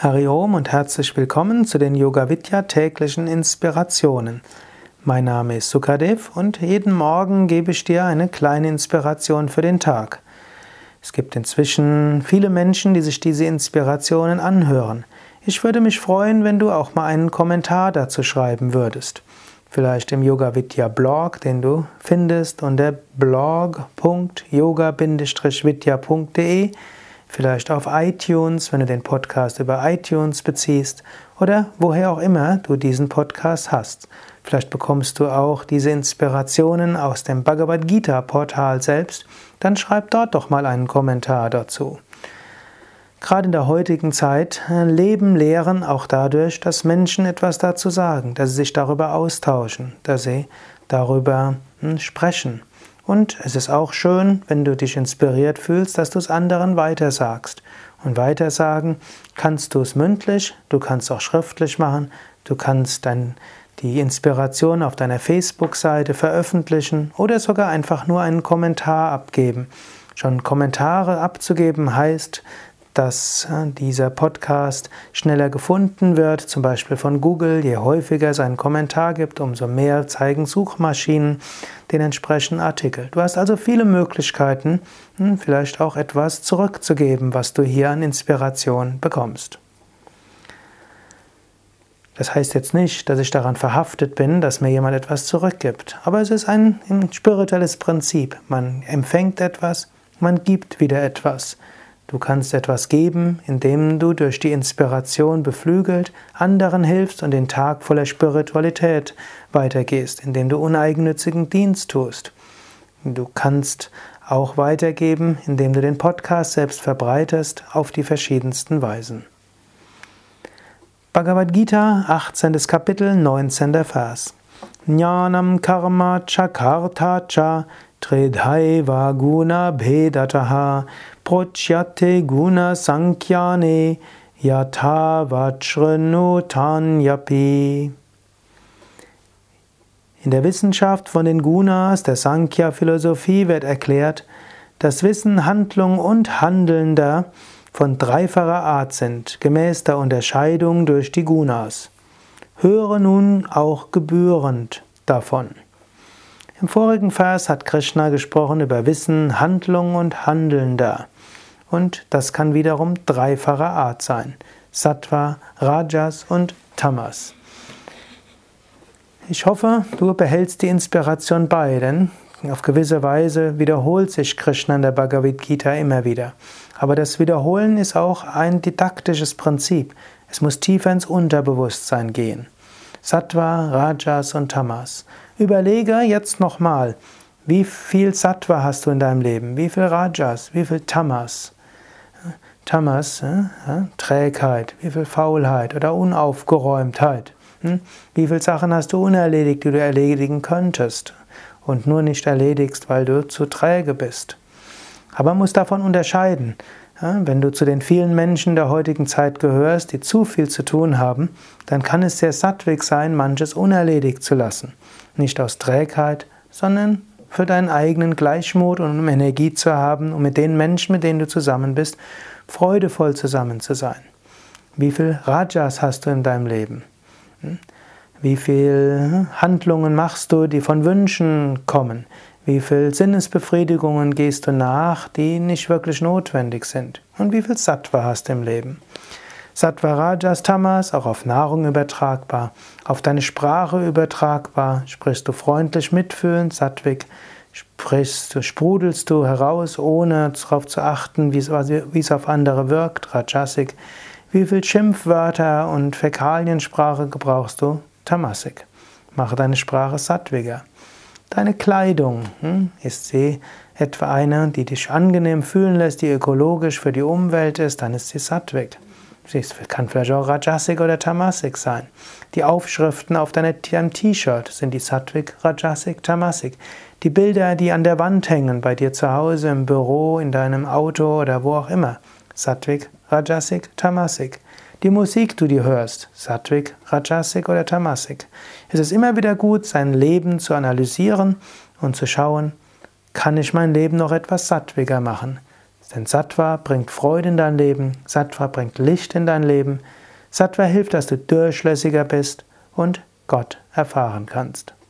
Hari Om und herzlich willkommen zu den Yoga Vidya täglichen Inspirationen. Mein Name ist Sukadev und jeden Morgen gebe ich dir eine kleine Inspiration für den Tag. Es gibt inzwischen viele Menschen, die sich diese Inspirationen anhören. Ich würde mich freuen, wenn du auch mal einen Kommentar dazu schreiben würdest. Vielleicht im Yoga Vidya Blog, den du findest unter blog.yoga-vidya.de vielleicht auf iTunes, wenn du den Podcast über iTunes beziehst oder woher auch immer du diesen Podcast hast. Vielleicht bekommst du auch diese Inspirationen aus dem Bhagavad Gita Portal selbst, dann schreib dort doch mal einen Kommentar dazu. Gerade in der heutigen Zeit äh, leben Lehren auch dadurch, dass Menschen etwas dazu sagen, dass sie sich darüber austauschen, dass sie darüber hm, sprechen. Und es ist auch schön, wenn du dich inspiriert fühlst, dass du es anderen weitersagst. Und weitersagen kannst du es mündlich, du kannst auch schriftlich machen, du kannst dann die Inspiration auf deiner Facebook-Seite veröffentlichen oder sogar einfach nur einen Kommentar abgeben. Schon Kommentare abzugeben heißt, dass äh, dieser Podcast schneller gefunden wird, zum Beispiel von Google. Je häufiger es einen Kommentar gibt, umso mehr zeigen Suchmaschinen den entsprechenden Artikel. Du hast also viele Möglichkeiten, hm, vielleicht auch etwas zurückzugeben, was du hier an Inspiration bekommst. Das heißt jetzt nicht, dass ich daran verhaftet bin, dass mir jemand etwas zurückgibt, aber es ist ein, ein spirituelles Prinzip. Man empfängt etwas, man gibt wieder etwas. Du kannst etwas geben, indem du durch die Inspiration beflügelt anderen hilfst und den Tag voller Spiritualität weitergehst, indem du uneigennützigen Dienst tust. Du kannst auch weitergeben, indem du den Podcast selbst verbreitest auf die verschiedensten Weisen. Bhagavad Gita, 18. Kapitel, 19. Vers. Jnanam karma chakarta cha tridhaiva guna bhedataha prochyate guna sankyane yatha vachranotanyapi. In der Wissenschaft von den Gunas der Sankhya-Philosophie wird erklärt, dass Wissen, Handlung und Handelnder von dreifacher Art sind, gemäß der Unterscheidung durch die Gunas. Höre nun auch gebührend davon. Im vorigen Vers hat Krishna gesprochen über Wissen, Handlung und Handelnder. Und das kann wiederum dreifacher Art sein. Sattva, Rajas und Tamas. Ich hoffe, du behältst die Inspiration bei, denn auf gewisse Weise wiederholt sich Krishna in der Bhagavad Gita immer wieder. Aber das Wiederholen ist auch ein didaktisches Prinzip. Es muss tiefer ins Unterbewusstsein gehen. Sattva, Rajas und Tamas. Überlege jetzt nochmal, wie viel Sattva hast du in deinem Leben? Wie viel Rajas? Wie viel Tamas? Tamas, äh, Trägheit, wie viel Faulheit oder Unaufgeräumtheit. Hm? Wie viele Sachen hast du unerledigt, die du erledigen könntest und nur nicht erledigst, weil du zu träge bist. Aber man muss davon unterscheiden. Wenn du zu den vielen Menschen der heutigen Zeit gehörst, die zu viel zu tun haben, dann kann es sehr sattwig sein, manches unerledigt zu lassen. Nicht aus Trägheit, sondern für deinen eigenen Gleichmut und um Energie zu haben, um mit den Menschen, mit denen du zusammen bist, freudevoll zusammen zu sein. Wie viel Rajas hast du in deinem Leben? Hm? Wie viel Handlungen machst du, die von Wünschen kommen? Wie viel Sinnesbefriedigungen gehst du nach, die nicht wirklich notwendig sind? Und wie viel Sattva hast du im Leben? Sattva Rajas Tamas, auch auf Nahrung übertragbar, auf deine Sprache übertragbar, sprichst du freundlich mitfühlend, Sattvik, sprichst sprudelst du heraus, ohne darauf zu achten, wie es auf andere wirkt, Rajasik, wie viel Schimpfwörter und Fäkaliensprache gebrauchst du, Tamasik. Mache deine Sprache sattwiger. Deine Kleidung, hm, ist sie etwa eine, die dich angenehm fühlen lässt, die ökologisch für die Umwelt ist, dann ist sie sattvik. Es kann vielleicht auch Rajasik oder Tamasik sein. Die Aufschriften auf deinem T-Shirt sind die Sattwik, Rajasik, Tamasik. Die Bilder, die an der Wand hängen, bei dir zu Hause, im Büro, in deinem Auto oder wo auch immer. Sattwik, Rajasik, Tamasik. Die Musik, die du hörst, Sattwik, Rajasik oder Tamasik. Es ist immer wieder gut, sein Leben zu analysieren und zu schauen, kann ich mein Leben noch etwas sattwiger machen? Denn Sattva bringt Freude in dein Leben, Sattva bringt Licht in dein Leben, Sattva hilft, dass du durchlässiger bist und Gott erfahren kannst.